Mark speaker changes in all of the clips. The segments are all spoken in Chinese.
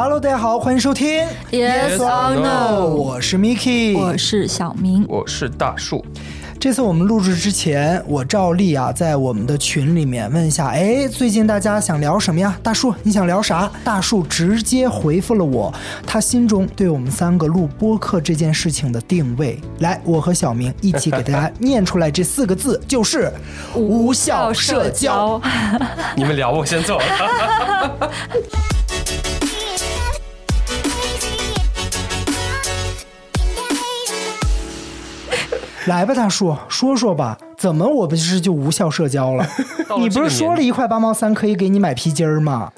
Speaker 1: Hello，大家好，欢迎收听
Speaker 2: Yes or No
Speaker 1: 我是 Miki，
Speaker 2: 我是小明。
Speaker 3: 我是大树，
Speaker 1: 这次我们录制之前，我照例啊，在我们的群里面问一下，哎，最近大家想聊什么呀？大树，你想聊啥？大树直接回复了我，他心中对我们三个录播客这件事情的定位。来，我和小明一起给大家念出来这四个字，就是无效社交。
Speaker 3: 你们聊，我先走了。
Speaker 1: 来吧，大叔，说说吧，怎么我不是就无效社交了？
Speaker 3: 了
Speaker 1: 你不是说了一块八毛三可以给你买皮筋儿吗？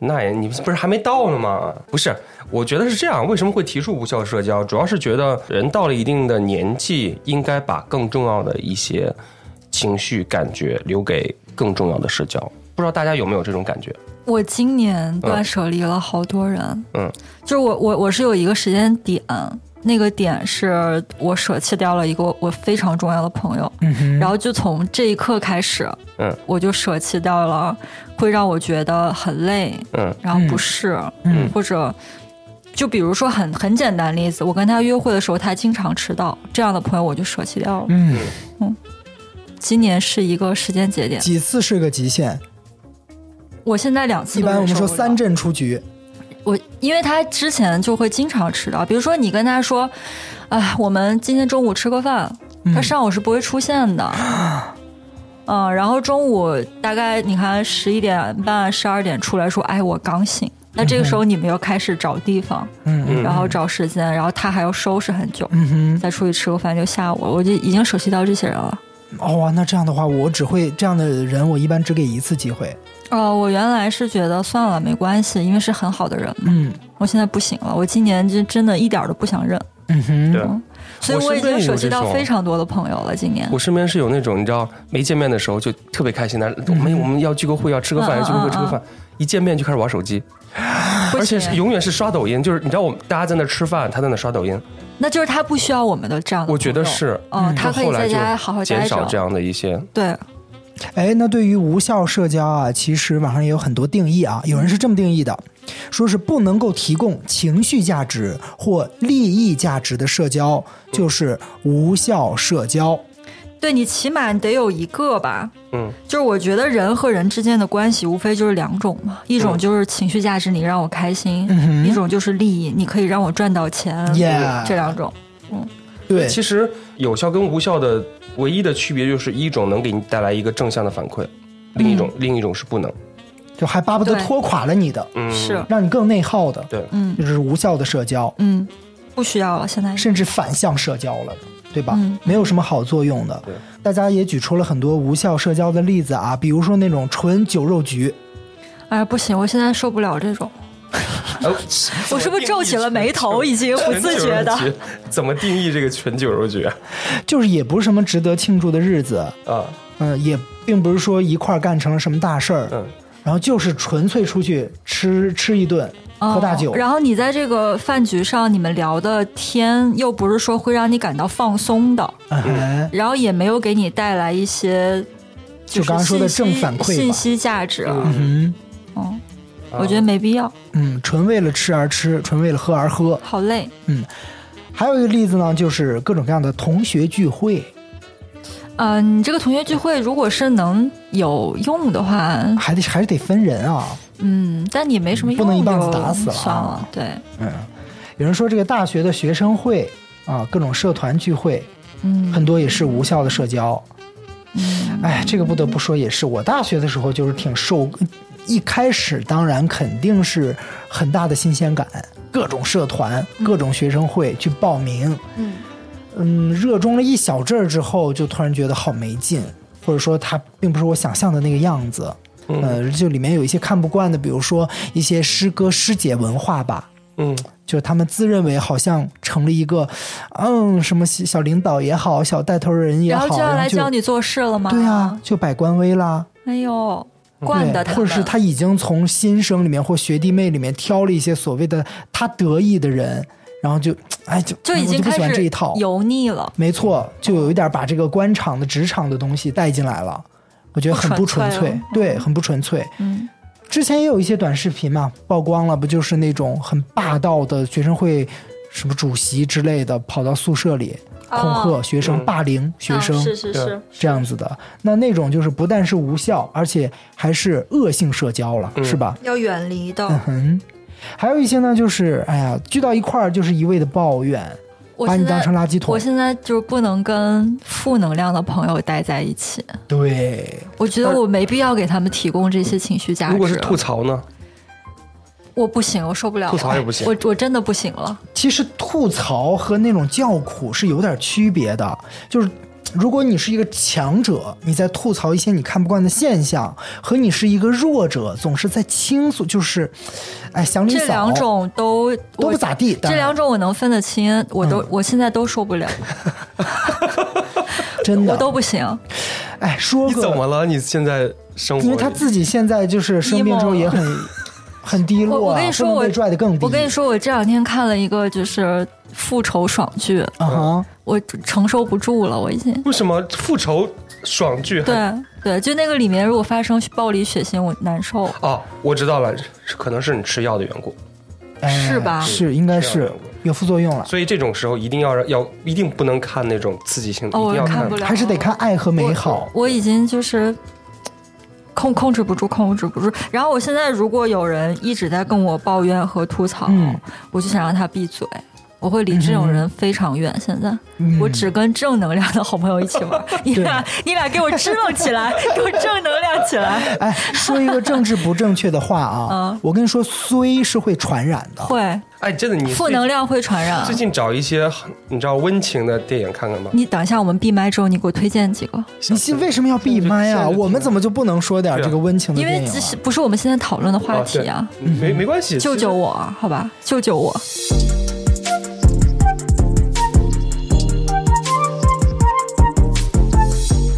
Speaker 3: 那也你不是还没到呢吗？不是，我觉得是这样。为什么会提出无效社交？主要是觉得人到了一定的年纪，应该把更重要的一些情绪感觉留给更重要的社交。不知道大家有没有这种感觉？
Speaker 2: 我今年断舍离了好多人，
Speaker 3: 嗯，
Speaker 2: 就是我我我是有一个时间点，那个点是我舍弃掉了一个我非常重要的朋友，
Speaker 1: 嗯，
Speaker 2: 然后就从这一刻开始，
Speaker 3: 嗯。
Speaker 2: 我就舍弃掉了会让我觉得很累，
Speaker 3: 嗯。
Speaker 2: 然后不适，
Speaker 1: 嗯。
Speaker 2: 或者。就比如说很很简单例子，我跟他约会的时候，他经常迟到，这样的朋友我就舍弃掉了。
Speaker 1: 嗯，
Speaker 2: 今年是一个时间节点，
Speaker 1: 几次是个极限？
Speaker 2: 我现在两次
Speaker 1: 一般我们说三阵出局，
Speaker 2: 我因为他之前就会经常迟到，比如说你跟他说，哎，我们今天中午吃个饭，他上午是不会出现的。嗯，然后中午大概你看十一点半、十二点出来说，哎，我刚醒。那这个时候你们又开始找地方，
Speaker 1: 嗯嗯
Speaker 2: 然后找时间，然后他还要收拾很久，
Speaker 1: 嗯哼，
Speaker 2: 再出去吃个饭就下午了，我就已经熟悉到这些人了。
Speaker 1: 哦，那这样的话，我只会这样的人，我一般只给一次机会。
Speaker 2: 哦，我原来是觉得算了，没关系，因为是很好的人嘛。
Speaker 1: 嗯
Speaker 2: 我现在不行了，我今年就真的一点儿都不想认。
Speaker 1: 嗯哼，
Speaker 3: 对。
Speaker 2: 所以我已经舍弃到非常多的朋友了。今年
Speaker 3: 我身边是有那种你知道没见面的时候就特别开心的，我们我们要聚个会，要吃个饭，要聚个会
Speaker 2: 嗯
Speaker 3: 吃个饭，一见面就开始玩手机，而且是永远是刷抖音，就是你知道我们大家在那吃饭，他在那刷抖音，
Speaker 2: 那就是他不需要我们的这样的。
Speaker 3: 我觉得是，
Speaker 2: 嗯，他可以在家好好。
Speaker 3: 减少这样的一些，
Speaker 2: 对，
Speaker 1: 哎，那对于无效社交啊，其实网上也有很多定义啊。有人是这么定义的，说是不能够提供情绪价值或利益价值的社交，就是无效社交。
Speaker 2: 对你起码得有一个吧。
Speaker 3: 嗯，
Speaker 2: 就是我觉得人和人之间的关系无非就是两种嘛，一种
Speaker 3: 嗯
Speaker 2: 就是情绪价值，你让我开心；
Speaker 1: 嗯
Speaker 2: 一种就是利益，你可以让我赚到钱。
Speaker 1: Yeah
Speaker 2: 这两种。
Speaker 1: 对，
Speaker 3: 其实有效跟无效的唯一的区别就是一种能给你带来一个正向的反馈，另一种另一种是不能，
Speaker 1: 就还巴不得拖垮了你的，
Speaker 3: 嗯，
Speaker 2: 是，
Speaker 1: 让你更内耗的，
Speaker 3: 对，
Speaker 2: 嗯。
Speaker 1: 就是无效的社交，
Speaker 2: 嗯，不需要了，现在
Speaker 1: 甚至反向社交了。对吧？
Speaker 2: 嗯。
Speaker 1: 没有什么好作用的
Speaker 3: 对。
Speaker 1: 大家也举出了很多无效社交的例子啊，比如说那种纯酒肉局，
Speaker 2: 哎不行，我现在受不了这种。
Speaker 3: 呃
Speaker 2: 我是不是皱起了眉头？已经不自觉的。
Speaker 3: 怎么定义这个纯酒肉局啊？
Speaker 1: 就是也不是什么值得庆祝的日子，
Speaker 3: 啊
Speaker 1: 嗯，也并不是说一块儿干成了什么大事儿，
Speaker 3: 嗯，
Speaker 1: 然后就是纯粹出去吃吃一顿，喝大酒，
Speaker 2: 哦然后你在这个饭局上，你们聊的天又不是说会让你感到放松的，
Speaker 1: 嗯
Speaker 2: 然后也没有给你带来一些
Speaker 1: 就是刚刚说的
Speaker 2: 信息
Speaker 1: 正反馈
Speaker 2: 信息价值。啊我觉得没必要，
Speaker 1: 嗯，纯为了吃而吃，纯为了喝而喝。
Speaker 2: 好累。
Speaker 1: 嗯还有一个例子呢，就是各种各样的同学聚会，
Speaker 2: 嗯、你这个同学聚会如果是能有用的话，
Speaker 1: 还得还是得分人啊。
Speaker 2: 嗯，但你没什么用，
Speaker 1: 不能一棒子打死了啊
Speaker 2: 算了。对，
Speaker 1: 嗯，有人说这个大学的学生会啊，各种社团聚会，
Speaker 2: 嗯，
Speaker 1: 很多也是无效的社交。
Speaker 2: 嗯
Speaker 1: 哎，这个不得不说也是，我大学的时候就是挺受，一开始当然肯定是很大的新鲜感，各种社团、各种学生会去报名，
Speaker 2: 嗯。
Speaker 1: 嗯，热衷了一小阵儿之后，就突然觉得好没劲，或者说它并不是我想象的那个样子。
Speaker 3: 嗯。
Speaker 1: 呃，就里面有一些看不惯的，比如说一些师哥师姐文化吧，
Speaker 3: 嗯。
Speaker 1: 就是他们自认为好像成了一个，嗯，什么小小领导也好，小带头人也好，
Speaker 2: 然后就要来教你做事了吗？
Speaker 1: 对呀、就摆官威啦。
Speaker 2: 哎呦，惯的，他，
Speaker 1: 或者是他已经从新生里面或学弟妹里面挑了一些所谓的他得意的人，然后就哎就
Speaker 2: 就已经
Speaker 1: 我就不喜欢
Speaker 2: 开始
Speaker 1: 这一套。
Speaker 2: 油腻了。
Speaker 1: 没错，就有一点把这个官场的职场的东西带进来了，我觉得很不纯粹，
Speaker 2: 纯粹了
Speaker 1: 对，很不纯粹。
Speaker 2: 嗯
Speaker 1: 之前也有一些短视频嘛，曝光了，不就是那种很霸道的学生会什么主席之类的，跑到宿舍里恐吓学生、
Speaker 3: 嗯
Speaker 1: 霸凌学生，
Speaker 2: 啊是是是，
Speaker 1: 这样子的。那那种就是不但是无效，而且还是恶性社交了，
Speaker 3: 嗯
Speaker 1: 是吧？
Speaker 2: 要远离的。
Speaker 1: 嗯，还有一些呢，就是哎呀，聚到一块儿就是一味的抱怨，把你当成垃圾桶
Speaker 2: 我。现在就是不能跟负能量的朋友待在一起。
Speaker 1: 对，
Speaker 2: 我觉得我没必要给他们提供这些情绪价值。
Speaker 3: 如果是吐槽呢？
Speaker 2: 我不行，我受不了了。
Speaker 3: 吐槽也不行
Speaker 2: 我我真的不行了。
Speaker 1: 其实吐槽和那种叫苦是有点区别的，就是。如果你是一个强者，你在吐槽一些你看不惯的现象，和你是一个弱者，总是在倾诉，就是，哎，想你
Speaker 2: 这两种都
Speaker 1: 都不咋地。
Speaker 2: 这两种我能分得清，我都、
Speaker 1: 嗯
Speaker 2: 我现在都受不了，
Speaker 1: 真的
Speaker 2: 我都不行。
Speaker 1: 哎，说
Speaker 3: 你怎么了？你现在生活？
Speaker 1: 因为他自己现在就是生病之后也很很低落、啊，
Speaker 2: 我我跟你说，我
Speaker 1: 被拽得更低。
Speaker 2: 我跟你，说，我这两天看了一个就是复仇爽剧，
Speaker 1: 啊哈，
Speaker 2: 我承受不住了，我已经。
Speaker 3: 为什么复仇爽剧？
Speaker 2: 对对，就那个里面如果发生暴力血腥，我难受。
Speaker 3: 哦，我知道了，可能是你吃药的缘故，
Speaker 1: 哎
Speaker 2: 是吧
Speaker 1: 是，应该是有副作用了，
Speaker 3: 所以这种时候一定要让要一定不能看那种刺激性的，
Speaker 2: 哦，
Speaker 3: 一定要
Speaker 2: 我看不了，
Speaker 1: 还是得看爱和美好。
Speaker 2: 我已经就是控控制不住，控制不住。然后我现在如果有人一直在跟我抱怨和吐槽，
Speaker 1: 嗯
Speaker 2: 我就想让他闭嘴。我会离这种人非常远。现在、
Speaker 1: 嗯
Speaker 2: 我只跟正能量的好朋友一起玩。你俩，你俩给我支棱起来，给我正能量起来。
Speaker 1: 哎，说一个政治不正确的话啊
Speaker 2: 嗯，
Speaker 1: 我跟你说，衰是会传染的。
Speaker 2: 会，
Speaker 3: 哎，真的你
Speaker 2: 负能量会传染
Speaker 3: 最。近找一些很你知道温情的电影看看吧。
Speaker 2: 你等一下，我们闭麦之后，你给我推荐几个，
Speaker 1: 你是为什么要闭麦啊？我们怎么就不能说点这个温情的
Speaker 2: 因
Speaker 1: 电影啊？
Speaker 2: 为这是不是我们现在讨论的话题啊？
Speaker 3: 没没关系，
Speaker 2: 救救我，好吧，救救我！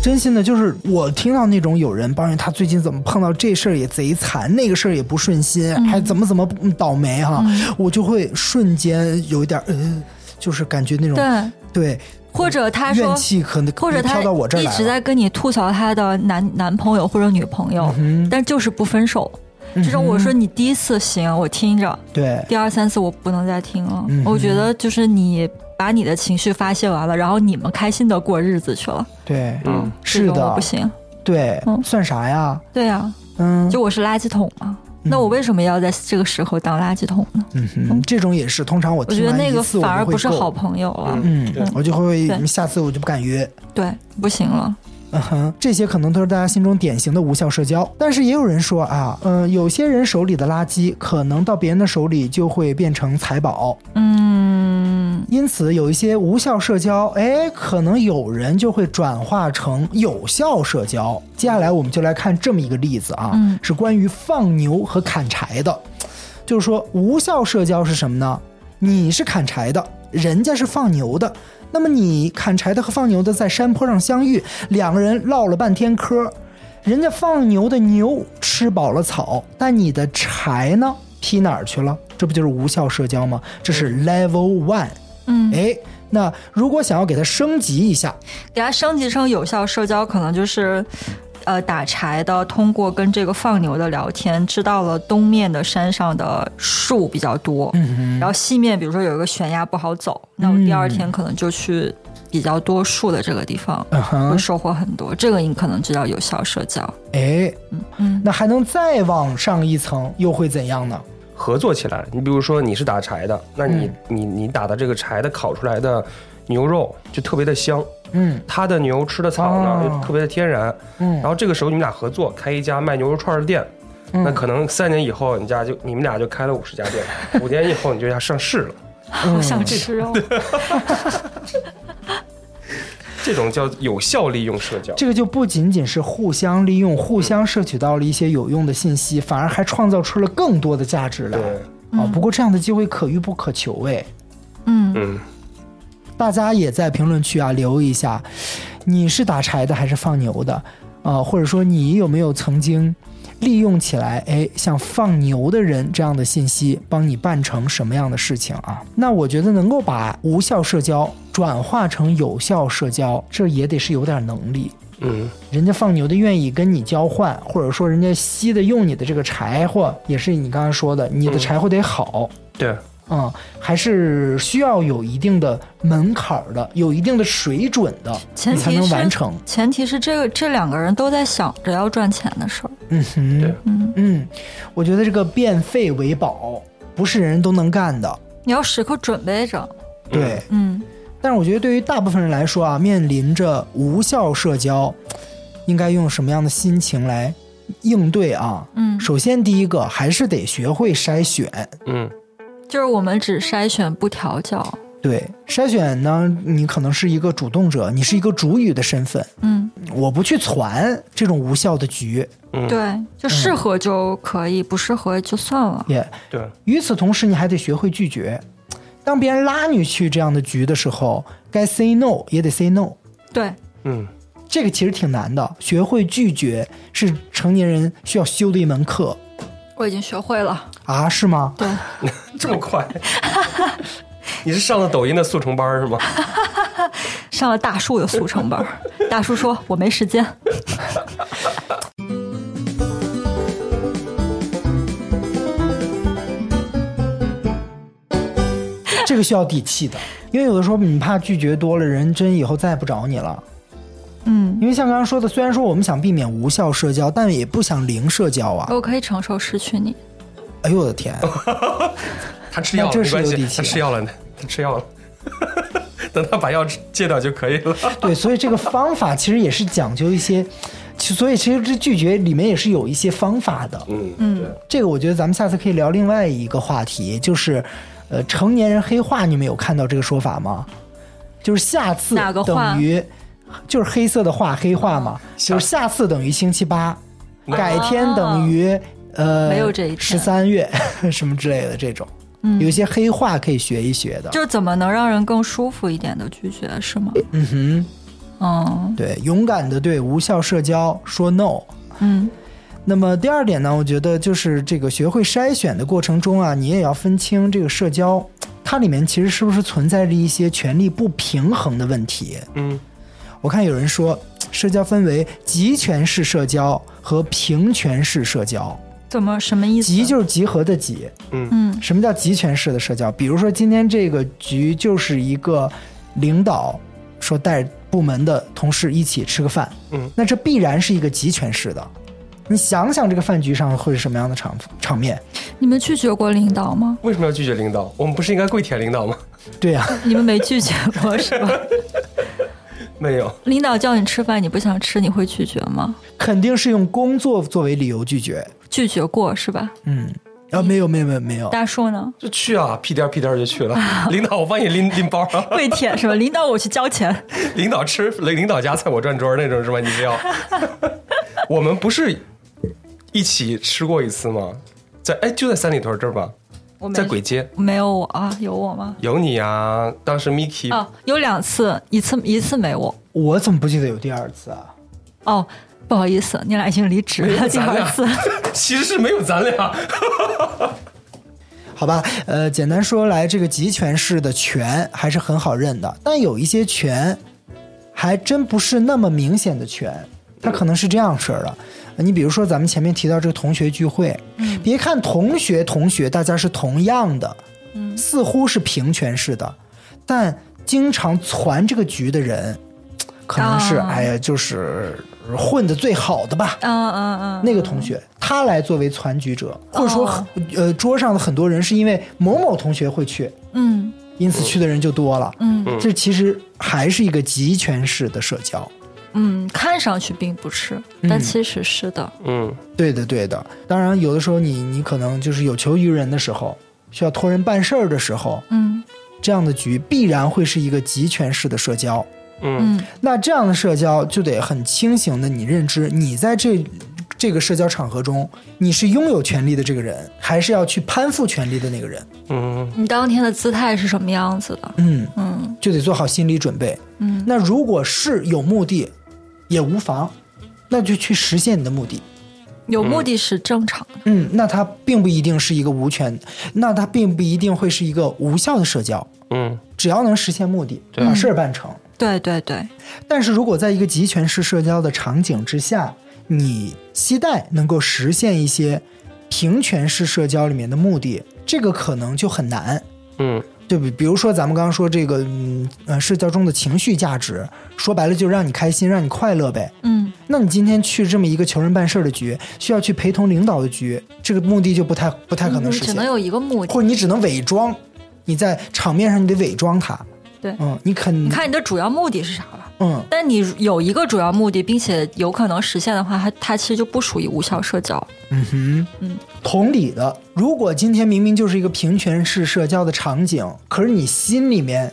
Speaker 1: 真心的，就是我听到那种有人抱怨他最近怎么碰到这事儿也贼惨，那个事儿也不顺心，
Speaker 2: 嗯。
Speaker 1: 还怎么怎么倒霉哈、我就会瞬间有一点呃，就是感觉那种
Speaker 2: 对，
Speaker 1: 对
Speaker 2: 或者他说
Speaker 1: 怨，气可能
Speaker 2: 或者他。一直在跟你吐槽他的男男朋友或者女朋友，
Speaker 1: 嗯
Speaker 2: 但就是不分手。这种我说你第一次行，我听着；
Speaker 1: 对，
Speaker 2: 第二三次我不能再听了。
Speaker 1: 嗯
Speaker 2: 我觉得就是你把你的情绪发泄完了，然后你们开心的过日子去了。
Speaker 1: 对，
Speaker 3: 嗯，
Speaker 1: 是的
Speaker 2: 不，行。
Speaker 1: 对，
Speaker 2: 嗯
Speaker 1: 算啥呀？
Speaker 2: 对呀、
Speaker 1: 嗯，
Speaker 2: 就我是垃圾桶嘛。那我为什么要在这个时候当垃圾桶呢？
Speaker 1: 嗯哼，这种也是，通常我
Speaker 2: 我觉得那个反而不是好朋友了。
Speaker 1: 嗯
Speaker 3: 对，
Speaker 1: 我就会下次我就不敢约。
Speaker 2: 对，不行了。
Speaker 1: 嗯哼，这些可能都是大家心中典型的无效社交，但是也有人说啊，嗯、有些人手里的垃圾，可能到别人的手里就会变成财宝，
Speaker 2: 嗯，
Speaker 1: 因此有一些无效社交，哎，可能有人就会转化成有效社交。接下来我们就来看这么一个例子啊，
Speaker 2: 嗯
Speaker 1: 是关于放牛和砍柴的，就是说无效社交是什么呢？你是砍柴的，人家是放牛的。那么你砍柴的和放牛的在山坡上相遇，两个人唠了半天嗑，人家放牛的牛吃饱了草，但你的柴呢劈哪儿去了？这不就是无效社交吗？这是 level one。
Speaker 2: 嗯，
Speaker 1: 哎，那如果想要给它升级一下，
Speaker 2: 给它升级成有效社交，可能就是。呃，打柴的通过跟这个放牛的聊天，知道了东面的山上的树比较多，
Speaker 1: 嗯
Speaker 2: 然后西面比如说有一个悬崖不好走，那我第二天可能就去比较多树的这个地方，
Speaker 1: 嗯哼
Speaker 2: 会收获很多。这个你可能就叫有效社交。
Speaker 1: 哎，
Speaker 2: 嗯
Speaker 1: 那还能再往上一层，又会怎样呢？
Speaker 3: 合作起来。你比如说你是打柴的，那你、
Speaker 1: 嗯
Speaker 3: 你你打的这个柴的烤出来的牛肉就特别的香，
Speaker 1: 嗯
Speaker 3: 他的牛吃的草呢、特别的天然。
Speaker 1: 嗯
Speaker 3: 然后这个时候你们俩合作开一家卖牛肉串的店。
Speaker 1: 嗯
Speaker 3: 那可能三年以后，你家就你们俩就开了五十家店，五年以后你就要上市了。
Speaker 2: 好想吃哦！
Speaker 3: 这种叫有效利用社交。
Speaker 1: 这个就不仅仅是互相利用、互相摄取到了一些有用的信息，反而还创造出了更多的价值来。
Speaker 3: 对，
Speaker 1: 啊，不过这样的机会可遇不可求哎。
Speaker 2: 嗯，
Speaker 3: 嗯，
Speaker 1: 大家也在评论区啊留一下，你是打柴的还是放牛的？啊，或者说你有没有曾经利用起来，哎，像放牛的人这样的信息，帮你办成什么样的事情啊？那我觉得能够把无效社交转化成有效社交，这也得是有点能力。
Speaker 3: 嗯
Speaker 1: 人家放牛的愿意跟你交换，或者说人家吸的用你的这个柴火，也是你刚才说的，你的柴火得好，
Speaker 3: 对，
Speaker 1: 嗯，还是需要有一定的门槛儿的，有一定的水准的，你才能
Speaker 2: 前提是
Speaker 1: 完成。
Speaker 2: 前提是这个这两个人都在想着要赚钱的事儿。
Speaker 1: 嗯哼，
Speaker 3: 嗯
Speaker 1: 嗯，我觉得这个变废为宝不是人人都能干的，
Speaker 2: 你要时刻准备着。
Speaker 1: 对。
Speaker 2: 嗯，
Speaker 1: 但是我觉得对于大部分人来说啊，面临着无效社交，应该用什么样的心情来应对啊？
Speaker 2: 嗯
Speaker 1: 首先第一个还是得学会筛选。
Speaker 3: 嗯
Speaker 2: 就是我们只筛选不调教。
Speaker 1: 对，筛选呢，你可能是一个主动者，你是一个主语的身份，
Speaker 2: 嗯，
Speaker 1: 我不去传这种无效的局，
Speaker 3: 嗯，
Speaker 2: 对，就适合就可以，不适合就算了。
Speaker 1: 也、
Speaker 3: 对，
Speaker 1: 与此同时，你还得学会拒绝。当别人拉你去这样的局的时候，该 say no 也得 say no。
Speaker 2: 对，
Speaker 3: 嗯
Speaker 1: 这个其实挺难的，学会拒绝是成年人需要修的一门课
Speaker 2: 我已经学会了。
Speaker 1: 啊，是吗？
Speaker 2: 对，
Speaker 3: 这么快？你是上了抖音的速成班是吗？
Speaker 2: 上了大树的速成班，大叔说我没时间。
Speaker 1: 这个需要底气的，因为有的时候你怕拒绝多了，人真以后再也不找你了。
Speaker 2: 嗯，
Speaker 1: 因为像刚刚说的，虽然说我们想避免无效社交，但也不想零社交啊。
Speaker 2: 我可以承受失去你。
Speaker 1: 哎呦我的天！
Speaker 3: 他吃药了
Speaker 1: 这
Speaker 3: 没关系
Speaker 1: 是有底，气
Speaker 3: 他吃药了，他吃药了。等他把药戒掉就可以了。
Speaker 1: 对，所以这个方法其实也是讲究一些，其所以其实这拒绝里面也是有一些方法的。
Speaker 3: 嗯
Speaker 2: 嗯，
Speaker 1: 这个我觉得咱们下次可以聊另外一个话题，就是，呃，成年人黑化，你们有看到这个说法吗？就是下次等于，就是黑色的话黑化嘛，就是下次等于星期八，改天等于呃
Speaker 2: 没有这一天
Speaker 1: 十三月 什么之类的这种，
Speaker 2: 嗯
Speaker 1: 有一些黑话可以学一学的。
Speaker 2: 就怎么能让人更舒服一点的拒绝是吗？
Speaker 1: 嗯哼，
Speaker 2: 嗯
Speaker 1: 对，勇敢的对无效社交说 no。
Speaker 2: 嗯
Speaker 1: 那么第二点呢，我觉得就是这个学会筛选的过程中啊，你也要分清这个社交，它里面其实是不是存在着一些权力不平衡的问题。
Speaker 3: 嗯
Speaker 1: 我看有人说，社交分为集权式社交和平权式社交。
Speaker 2: 怎么什么意思？
Speaker 1: 集就是集合的集，
Speaker 2: 嗯嗯
Speaker 1: 什么叫集权式的社交？比如说今天这个局就是一个领导说带部门的同事一起吃个饭，
Speaker 3: 嗯，
Speaker 1: 那这必然是一个集权式的。你想想这个饭局上会是什么样的场场面？
Speaker 2: 你们拒绝过领导吗？
Speaker 3: 为什么要拒绝领导？我们不是应该跪舔领导吗？
Speaker 1: 对呀、
Speaker 2: 你们没拒绝过是吧？
Speaker 3: 没有，
Speaker 2: 领导叫你吃饭，你不想吃，你会拒绝吗？
Speaker 1: 肯定是用工作作为理由拒绝。
Speaker 2: 拒绝过是吧？
Speaker 1: 嗯，啊，没有没有没有没有，
Speaker 2: 大树呢？
Speaker 3: 就去啊，屁颠儿屁颠儿就去了。领导，我帮你拎拎包啊。
Speaker 2: 跪舔是吧？领导我去交钱。
Speaker 3: 领导吃领导家菜我转桌那种是吧？你们要。我们不是一起吃过一次吗？在哎，就在三里屯这儿吧，
Speaker 2: 我没
Speaker 3: 在簋街
Speaker 2: 没有我啊？有我吗？
Speaker 3: 有你啊、当时 Miki
Speaker 2: 哦，有两次，一次一次没我。
Speaker 1: 我怎么不记得有第二次啊？
Speaker 2: 哦，不好意思，你俩已经离职了。第二次，
Speaker 3: 其实是没有咱俩。
Speaker 1: 好吧，呃，简单说来，这个集权式的权还是很好认的，但有一些权还真不是那么明显的权，它可能是这样式的。呃你比如说，咱们前面提到这个同学聚会，
Speaker 2: 嗯
Speaker 1: 别看同学同学大家是同样的，
Speaker 2: 嗯
Speaker 1: 似乎是平权式的，但经常传这个局的人，可能是、
Speaker 2: 啊
Speaker 1: 哎呀，就是混的最好的吧。
Speaker 2: 嗯嗯嗯，
Speaker 1: 那个同学，他来作为攒局者，或者说，
Speaker 2: 哦
Speaker 1: 呃，桌上的很多人是因为某某同学会去，
Speaker 2: 嗯
Speaker 1: 因此去的人就多了。
Speaker 2: 嗯
Speaker 1: 这其实还是一个集权式的社交。
Speaker 2: 嗯，看上去并不是，但其实是的。
Speaker 3: 嗯
Speaker 1: 对的，对的。当然，有的时候你你可能就是有求于人的时候，需要托人办事儿的时候，
Speaker 2: 嗯
Speaker 1: 这样的局必然会是一个集权式的社交。
Speaker 3: 嗯
Speaker 2: 嗯
Speaker 1: 那这样的社交就得很清醒的你认知，你在这这个社交场合中，你是拥有权利的这个人，还是要去攀附权利的那个人？
Speaker 3: 嗯
Speaker 2: 你当天的姿态是什么样子的？
Speaker 1: 嗯，
Speaker 2: 嗯
Speaker 1: 就得做好心理准备。
Speaker 2: 嗯
Speaker 1: 那如果是有目的，也无妨，那就去实现你的目的。
Speaker 2: 有目的是正常的。
Speaker 1: 嗯，那它并不一定是一个无权，那它并不一定会是一个无效的社交。
Speaker 3: 嗯，
Speaker 1: 只要能实现目的，把事儿办成，
Speaker 2: 对对对，
Speaker 1: 但是如果在一个集权式社交的场景之下，你期待能够实现一些平权式社交里面的目的，这个可能就很难。
Speaker 3: 嗯
Speaker 1: 对不？比如说咱们刚刚说这个，嗯呃，社交中的情绪价值，说白了就是让你开心，让你快乐呗。
Speaker 2: 嗯，
Speaker 1: 那你今天去这么一个求人办事儿的局，需要去陪同领导的局，这个目的就不太不太可能实现，
Speaker 2: 你只能有一个目的
Speaker 1: 或。者你只能伪装，你在场面上你得伪装它。
Speaker 2: 对
Speaker 1: 嗯，你肯
Speaker 2: 你看你的主要目的是啥了？
Speaker 1: 嗯，
Speaker 2: 但你有一个主要目的，并且有可能实现的话，它它其实就不属于无效社交。
Speaker 1: 嗯哼，
Speaker 2: 嗯，
Speaker 1: 同理的，如果今天明明就是一个平权式社交的场景，可是你心里面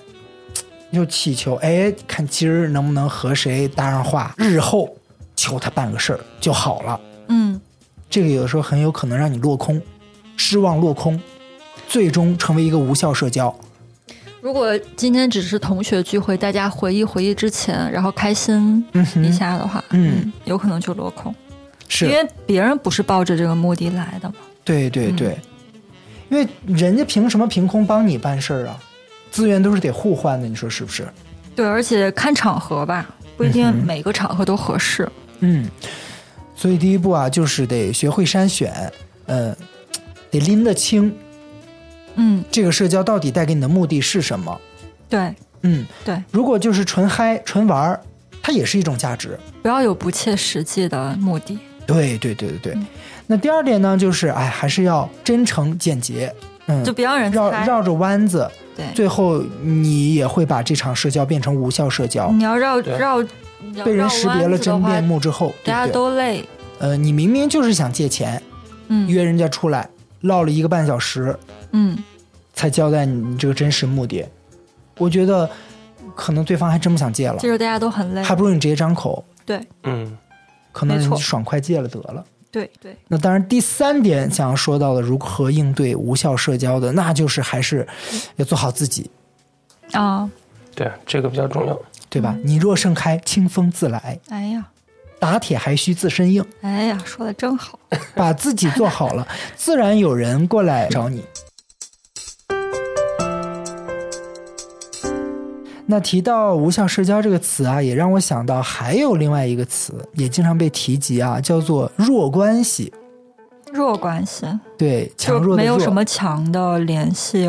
Speaker 1: 嘖又祈求，哎，看今儿能不能和谁搭上话，日后求他办个事儿就好了。
Speaker 2: 嗯，
Speaker 1: 这个有的时候很有可能让你落空，失望落空，最终成为一个无效社交。
Speaker 2: 如果今天只是同学聚会，大家回忆回忆之前，然后开心一下的话，
Speaker 1: 嗯
Speaker 2: 有可能就落空，
Speaker 1: 是
Speaker 2: 因为别人不是抱着这个目的来的嘛。
Speaker 1: 对对
Speaker 2: 嗯
Speaker 1: 对，因为人家凭什么凭空帮你办事儿啊？资源都是得互换的，你说是不是？
Speaker 2: 对，而且看场合吧，不一定每个场合都合适。
Speaker 1: 嗯，所以第一步啊，就是得学会筛选，呃，得拎得清
Speaker 2: 嗯，
Speaker 1: 这个社交到底带给你的目的是什么。
Speaker 2: 对
Speaker 1: 嗯，
Speaker 2: 对，
Speaker 1: 如果就是纯嗨、纯玩儿，它也是一种价值。
Speaker 2: 不要有不切实际的目的。
Speaker 1: 对对对对对。
Speaker 2: 嗯
Speaker 1: 那第二点呢，就是哎，还是要真诚简洁。嗯，
Speaker 2: 就别让人
Speaker 1: 绕。绕着弯子，
Speaker 2: 对，
Speaker 1: 最后你也会把这场社交变成无效社交。
Speaker 2: 你要绕绕，你要
Speaker 1: 被人识别了真面目之后，
Speaker 2: 大家？都累。
Speaker 1: 呃，你明明就是想借钱，
Speaker 2: 嗯
Speaker 1: 约人家出来唠了一个半小时，
Speaker 2: 嗯，
Speaker 1: 才交代你这个真实目的。我觉得可能对方还真不想借了
Speaker 2: 这，时候大家都很累。
Speaker 1: 还不如你直接张口，
Speaker 2: 对
Speaker 3: 嗯
Speaker 1: 可能你爽快借了得了。
Speaker 2: 对对，
Speaker 1: 那当然，第三点想要说到的，如何应对无效社交的，那就是还是要做好自己，
Speaker 2: 啊，
Speaker 3: 对，这个比较重要。
Speaker 1: 对吧？你若盛开，清风自来；
Speaker 2: 哎呀，
Speaker 1: 打铁还需自身硬。
Speaker 2: 哎呀，说的真好。
Speaker 1: 把自己做好了，自然有人过来找你。那提到无效社交这个词啊，也让我想到还有另外一个词，也经常被提及啊，叫做弱关系。
Speaker 2: 弱关系
Speaker 1: 对，强弱的弱，
Speaker 2: 没有什么强的联系。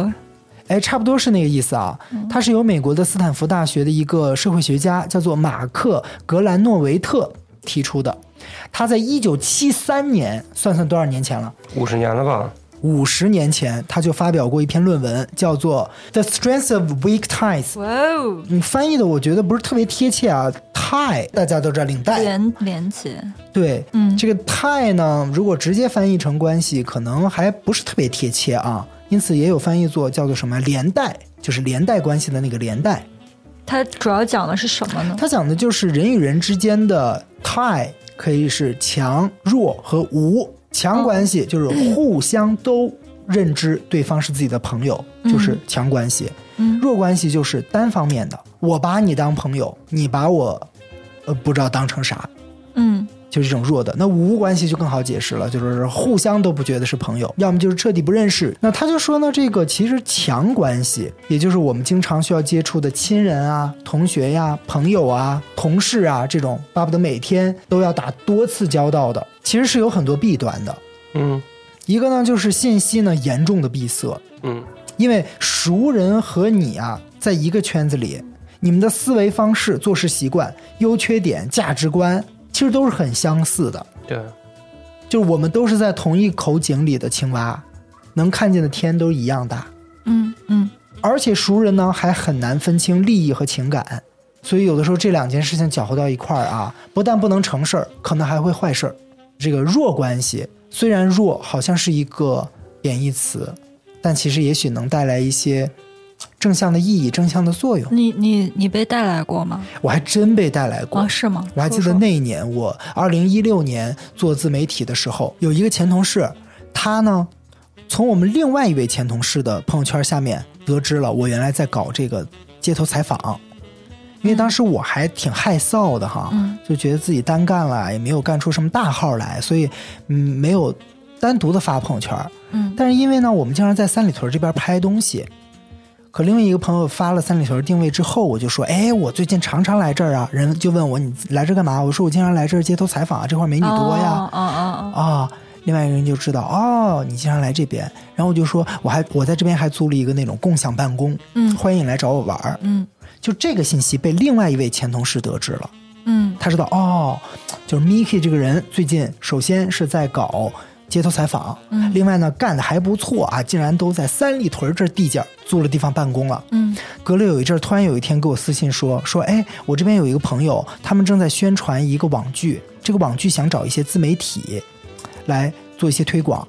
Speaker 1: 哎，差不多是那个意思啊。它是由美国的斯坦福大学的一个社会学家叫做马克·格兰诺维特提出的。他在一九七三年，算算多少年前了？
Speaker 3: 五十年了吧？
Speaker 1: 五十年前，他就发表过一篇论文，叫做《The Strength of Weak Ties》。
Speaker 2: 哇哦，
Speaker 1: 你翻译的我觉得不是特别贴切啊，tie 大家都知道领带，
Speaker 2: 连连接，
Speaker 1: 对，
Speaker 2: 嗯
Speaker 1: 这个 tie 呢，如果直接翻译成关系，可能还不是特别贴切啊，因此也有翻译作叫做什么连带，就是连带关系的那个连带。
Speaker 2: 它主要讲的是什么呢？
Speaker 1: 它讲的就是人与人之间的 tie 可以是强、弱和无。强关系就是互相都认知对方是自己的朋友，就是强关系。
Speaker 2: 嗯。
Speaker 1: 弱关系就是单方面的，我把你当朋友，你把我，呃，不知道当成啥，
Speaker 2: 嗯
Speaker 1: 就是这种弱的。那无关系就更好解释了，就是互相都不觉得是朋友，要么就是彻底不认识。那他就说呢，这个其实强关系，也就是我们经常需要接触的亲人啊、同学呀、朋友啊、同事啊这种，巴不得每天都要打多次交道的，其实是有很多弊端的。
Speaker 3: 嗯
Speaker 1: 一个呢就是信息呢严重的闭塞，
Speaker 3: 嗯
Speaker 1: 因为熟人和你啊，在一个圈子里，你们的思维方式、做事习惯、优缺点、价值观，其实都是很相似的。
Speaker 3: 对，
Speaker 1: 就是我们都是在同一口井里的青蛙，能看见的天都一样大。
Speaker 2: 嗯嗯，
Speaker 1: 而且熟人呢，还很难分清利益和情感，所以有的时候这两件事情搅和到一块儿啊，不但不能成事儿，可能还会坏事儿。这个弱关系虽然弱，好像是一个贬义词，但其实也许能带来一些正向的意义、正向的作用。
Speaker 2: 你你你被带来过吗？
Speaker 1: 我还真被带来过。
Speaker 2: 啊，是吗？
Speaker 1: 我还记得那一年，我二零一六年做自媒体的时候，有一个前同事，他呢，从我们另外一位前同事的朋友圈下面得知了我原来在搞这个街头采访，因为当时我还挺害臊的哈，
Speaker 2: 嗯
Speaker 1: 就觉得自己单干了，也没有干出什么大号来，所以嗯，没有单独的发朋友圈。
Speaker 2: 嗯
Speaker 1: 但是因为呢，我们经常在三里屯这边拍东西，可另外一个朋友发了三里屯定位之后，我就说，哎，我最近常常来这儿啊。人就问我你来这干嘛？我说我经常来这儿街头采访啊，这块美女多呀。
Speaker 2: 哦哦哦哦，
Speaker 1: 啊，另外一个人就知道哦，你经常来这边，然后我就说我还我在这边还租了一个那种共享办公，
Speaker 2: 嗯
Speaker 1: 欢迎你来找我玩儿。
Speaker 2: 嗯
Speaker 1: 就这个信息被另外一位前同事得知了，
Speaker 2: 嗯
Speaker 1: 他知道哦，就是 Miki 这个人最近首先是在搞街头采访，
Speaker 2: 嗯。
Speaker 1: 另外呢干的还不错啊，竟然都在三里屯这地界儿租了地方办公了。
Speaker 2: 嗯。
Speaker 1: 隔了有一阵儿，突然有一天给我私信说说，哎，我这边有一个朋友，他们正在宣传一个网剧，这个网剧想找一些自媒体来做一些推广，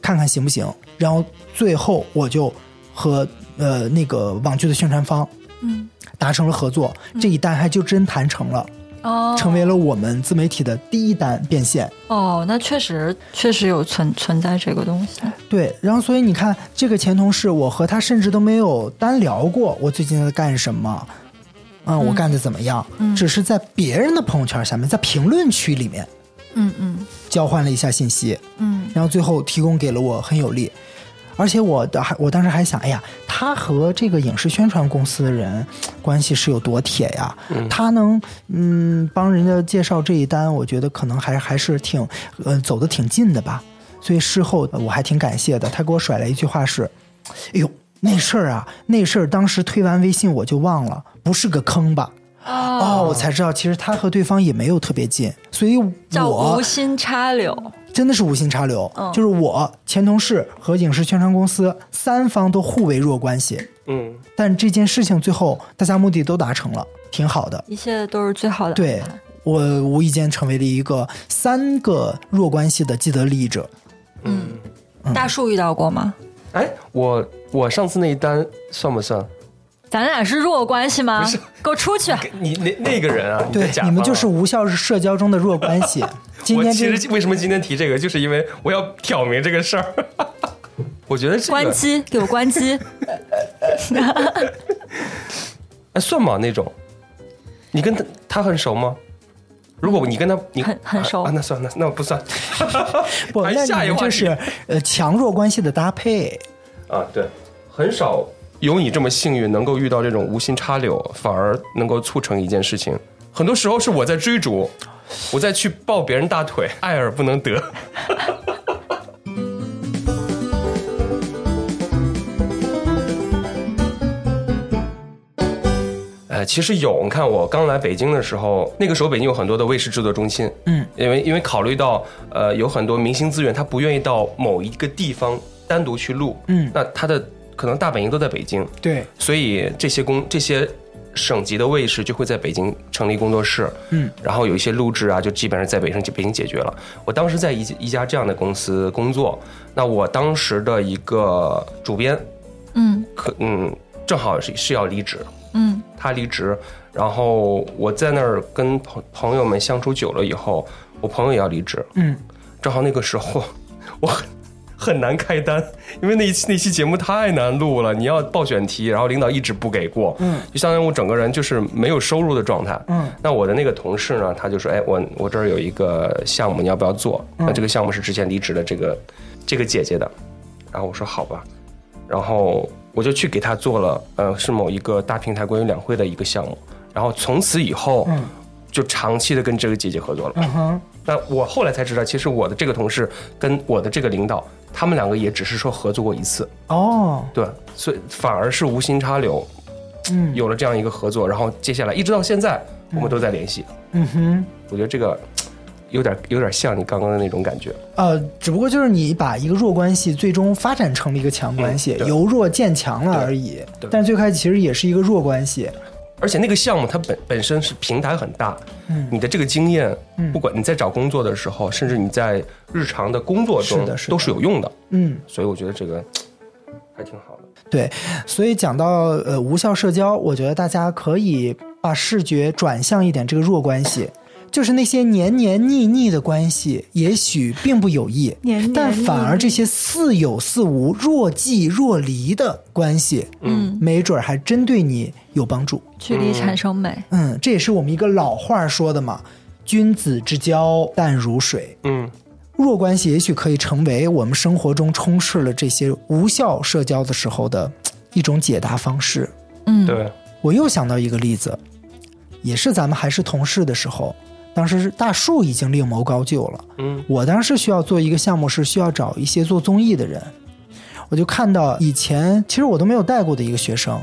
Speaker 1: 看看行不行。然后最后我就和呃那个网剧的宣传方
Speaker 2: 嗯。
Speaker 1: 达成了合作，这一单还就真谈成了，
Speaker 2: 哦，
Speaker 1: 成为了我们自媒体的第一单变现。
Speaker 2: 哦，那确实确实有存存在这个东西。
Speaker 1: 对，然后所以你看，这个前同事，我和他甚至都没有单聊过，我最近在干什么，嗯，我干的怎么样，
Speaker 2: 嗯。
Speaker 1: 只是在别人的朋友圈下面，在评论区里面
Speaker 2: 嗯嗯。
Speaker 1: 交换了一下信息，
Speaker 2: 嗯。
Speaker 1: 然后最后提供给了我很有利。而且我的还我当时还想，哎呀，他和这个影视宣传公司的人关系是有多铁呀？他能嗯帮人家介绍这一单，我觉得可能还还是挺呃走的挺近的吧。所以事后呃我还挺感谢的。他给我甩了一句话是：“哎呦，那事儿啊，那事儿当时推完微信我就忘了，不是个坑吧？”哦，我才知道，其实他和对方也没有特别近，所以
Speaker 2: 叫
Speaker 1: 我
Speaker 2: 无心插柳。
Speaker 1: 真的是无心插柳，
Speaker 2: 嗯
Speaker 1: 就是我前同事和影视宣传公司三方都互为弱关系，
Speaker 3: 嗯，
Speaker 1: 但这件事情最后大家目的都达成了，挺好的。
Speaker 2: 一切都是最好的
Speaker 1: 对
Speaker 2: 安排。
Speaker 1: 我无意间成为了一个三个弱关系的既得利益者。
Speaker 2: 嗯，大树遇到过吗？
Speaker 3: 哎，我我上次那一单算不算？
Speaker 2: 咱俩是弱关系吗？给我出去！
Speaker 3: 你那那个人啊，
Speaker 1: 对你们就是无效社交中的弱关系。今天这
Speaker 3: 其实为什么今天提这个，就是因为我要挑明这个事儿。我觉得这个
Speaker 2: 关机，给我关机。
Speaker 3: 哎算吗？那种，你跟他他很熟吗？如果你跟他你
Speaker 2: 很很熟
Speaker 3: 啊，那算那那不算
Speaker 1: 不，
Speaker 3: 还
Speaker 1: 那
Speaker 3: 下一个话题
Speaker 1: 你们就是呃强弱关系的搭配。
Speaker 3: 啊，对，很少有你这么幸运能够遇到这种无心插柳，反而能够促成一件事情。很多时候是我在追逐，我在去抱别人大腿，爱而不能得。呃，其实有，你看我刚来北京的时候，那个时候北京有很多的卫视制作中心，
Speaker 1: 嗯，
Speaker 3: 因为因为考虑到呃有很多明星资源，他不愿意到某一个地方单独去录，
Speaker 1: 嗯
Speaker 3: 那他的可能大本营都在北京，
Speaker 1: 对，
Speaker 3: 所以这些工这些省级的卫视就会在北京成立工作室，
Speaker 1: 嗯，
Speaker 3: 然后有一些录制啊，就基本上在北京北京解决了。我当时在一一家这样的公司工作，那我当时的一个主编，
Speaker 2: 嗯。
Speaker 3: 可嗯，正好是是要离职，
Speaker 2: 嗯。
Speaker 3: 他离职，然后我在那儿跟朋朋友们相处久了以后，我朋友也要离职，
Speaker 1: 嗯，
Speaker 3: 正好那个时候 我很很难开单，因为那一期那期节目太难录了，你要报选题，然后领导一直不给过，
Speaker 1: 嗯，
Speaker 3: 就相当于我整个人就是没有收入的状态，
Speaker 1: 嗯，
Speaker 3: 那我的那个同事呢，他就说，哎，我我这儿有一个项目，你要不要做？那这个项目是之前离职的这个这个姐姐的，然后我说好吧，然后我就去给他做了，呃，是某一个大平台关于两会的一个项目，然后从此以后，
Speaker 1: 嗯。
Speaker 3: 就长期的跟这个姐姐合作了。
Speaker 1: 嗯哼，
Speaker 3: 那我后来才知道，其实我的这个同事跟我的这个领导，他们两个也只是说合作过一次，
Speaker 1: 哦，
Speaker 3: 对，所以反而是无心插柳，
Speaker 1: 嗯
Speaker 3: 有了这样一个合作，然后接下来一直到现在，我们都在联系。
Speaker 1: 嗯哼。
Speaker 3: 我觉得这个有点有点像你刚刚的那种感觉。
Speaker 1: 呃，只不过就是你把一个弱关系最终发展成了一个强关系，
Speaker 3: 嗯
Speaker 1: 由弱渐强了而已。
Speaker 3: 对
Speaker 1: 但最开始其实也是一个弱关系。
Speaker 3: 而且那个项目它本本身是平台很大，
Speaker 1: 嗯
Speaker 3: 你的这个经验，
Speaker 1: 嗯
Speaker 3: 不管你在找工作的时候，甚至你在日常的工作中
Speaker 1: 是的
Speaker 3: 都是有用的。
Speaker 1: 嗯，
Speaker 3: 所以我觉得这个还挺好的。
Speaker 1: 对。所以讲到呃无效社交，我觉得大家可以把视觉转向一点这个弱关系。就是那些黏黏腻腻的关系，也许并不有益，
Speaker 2: 黏黏
Speaker 1: 但反而这些似有似无、若即若离的关系，
Speaker 2: 嗯，
Speaker 1: 没准儿还真对你有帮助。
Speaker 2: 距离产生美。
Speaker 1: 嗯，这也是我们一个老话说的嘛，“君子之交淡如水
Speaker 3: 嗯，”。
Speaker 1: 弱关系也许可以成为我们生活中充斥了这些无效社交的时候的一种解答方式。
Speaker 2: 嗯，
Speaker 3: 对，
Speaker 1: 我又想到一个例子，也是咱们还是同事的时候，当时大树已经另谋高就了。
Speaker 3: 嗯。
Speaker 1: 我当时需要做一个项目，是需要找一些做综艺的人，我就看到以前其实我都没有带过的一个学生，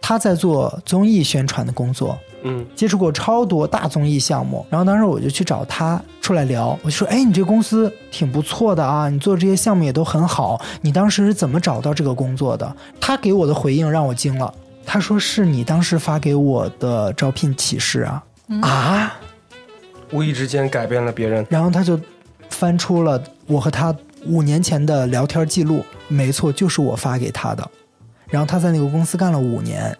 Speaker 1: 他在做综艺宣传的工作，
Speaker 3: 嗯。
Speaker 1: 接触过超多大综艺项目，然后当时我就去找他出来聊，我就说：“哎，你这公司挺不错的啊，你做这些项目也都很好，你当时是怎么找到这个工作的？”他给我的回应让我惊了，他说：“是你当时发给我的招聘启事啊、啊！”
Speaker 3: 无意之间改变了别人。
Speaker 1: 然后他就翻出了我和他五年前的聊天记录，没错，就是我发给他的。然后他在那个公司干了五年，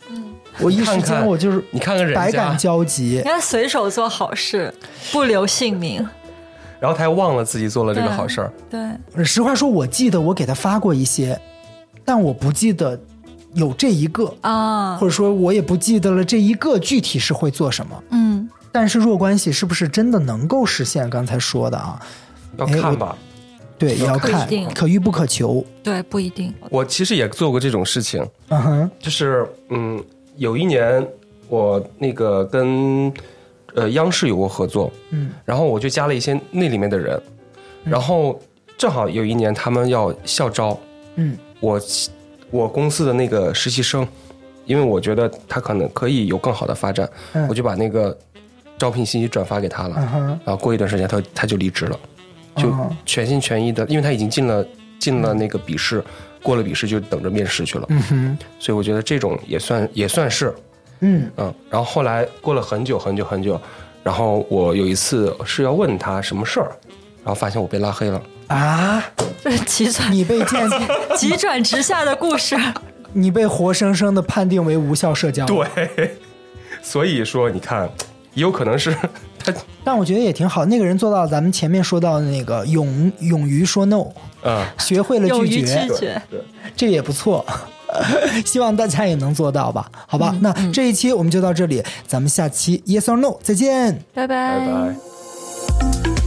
Speaker 1: 我一时间我就是
Speaker 3: 你看看人
Speaker 1: 百感，交集
Speaker 2: 人家随手做好事，不留姓名，
Speaker 3: 然后他还忘了自己做了这个好事儿。
Speaker 2: 对，
Speaker 1: 实话说，我记得我给他发过一些，但我不记得有这一个，
Speaker 2: 啊
Speaker 1: 或，者说我也不记得了这一个具体是会做什么。
Speaker 2: 嗯，
Speaker 1: 但是弱关系是不是真的能够实现刚才说的啊？
Speaker 3: 要看吧。
Speaker 1: 对，也要看。
Speaker 2: 不一定，
Speaker 1: 可遇不可求。
Speaker 2: 对，不一定，
Speaker 3: 我其实也做过这种事情，
Speaker 1: 嗯哼，
Speaker 3: 就是嗯，有一年我那个跟呃央视有过合作，
Speaker 1: 嗯，
Speaker 3: 然后我就加了一些那里面的人，然后正好有一年他们要校招，
Speaker 1: 嗯。
Speaker 3: 我我公司的那个实习生，因为我觉得他可能可以有更好的发展，
Speaker 1: 嗯
Speaker 3: 我就把那个招聘信息转发给他了，然后过一段时间他他就离职了，就全心全意的，因为他已经进了进了那个笔试，过了笔试就等着面试去了，
Speaker 1: 嗯哼，
Speaker 3: 所以我觉得这种也算也算是，
Speaker 1: 嗯。
Speaker 3: 嗯，然后后来过了很久很久很久，然后我有一次是要问他什么事儿，然后发现我被拉黑了，
Speaker 1: 啊，
Speaker 2: 这是急转
Speaker 1: 你被见，
Speaker 2: 急转直下的故事。
Speaker 1: 你被活生生的判定为无效社交。，
Speaker 3: 对，所以说你看，也有可能是 他，
Speaker 1: 但我觉得也挺好，那个人做到咱们前面说到的那个勇勇于说 no，
Speaker 3: 嗯，
Speaker 1: 学会了拒绝
Speaker 2: 拒，绝，
Speaker 3: 对，
Speaker 1: 这也不错。希望大家也能做到吧？好吧，那这一期我们就到这里，咱们下期 Yes or No 再见。
Speaker 2: 拜
Speaker 3: 拜拜。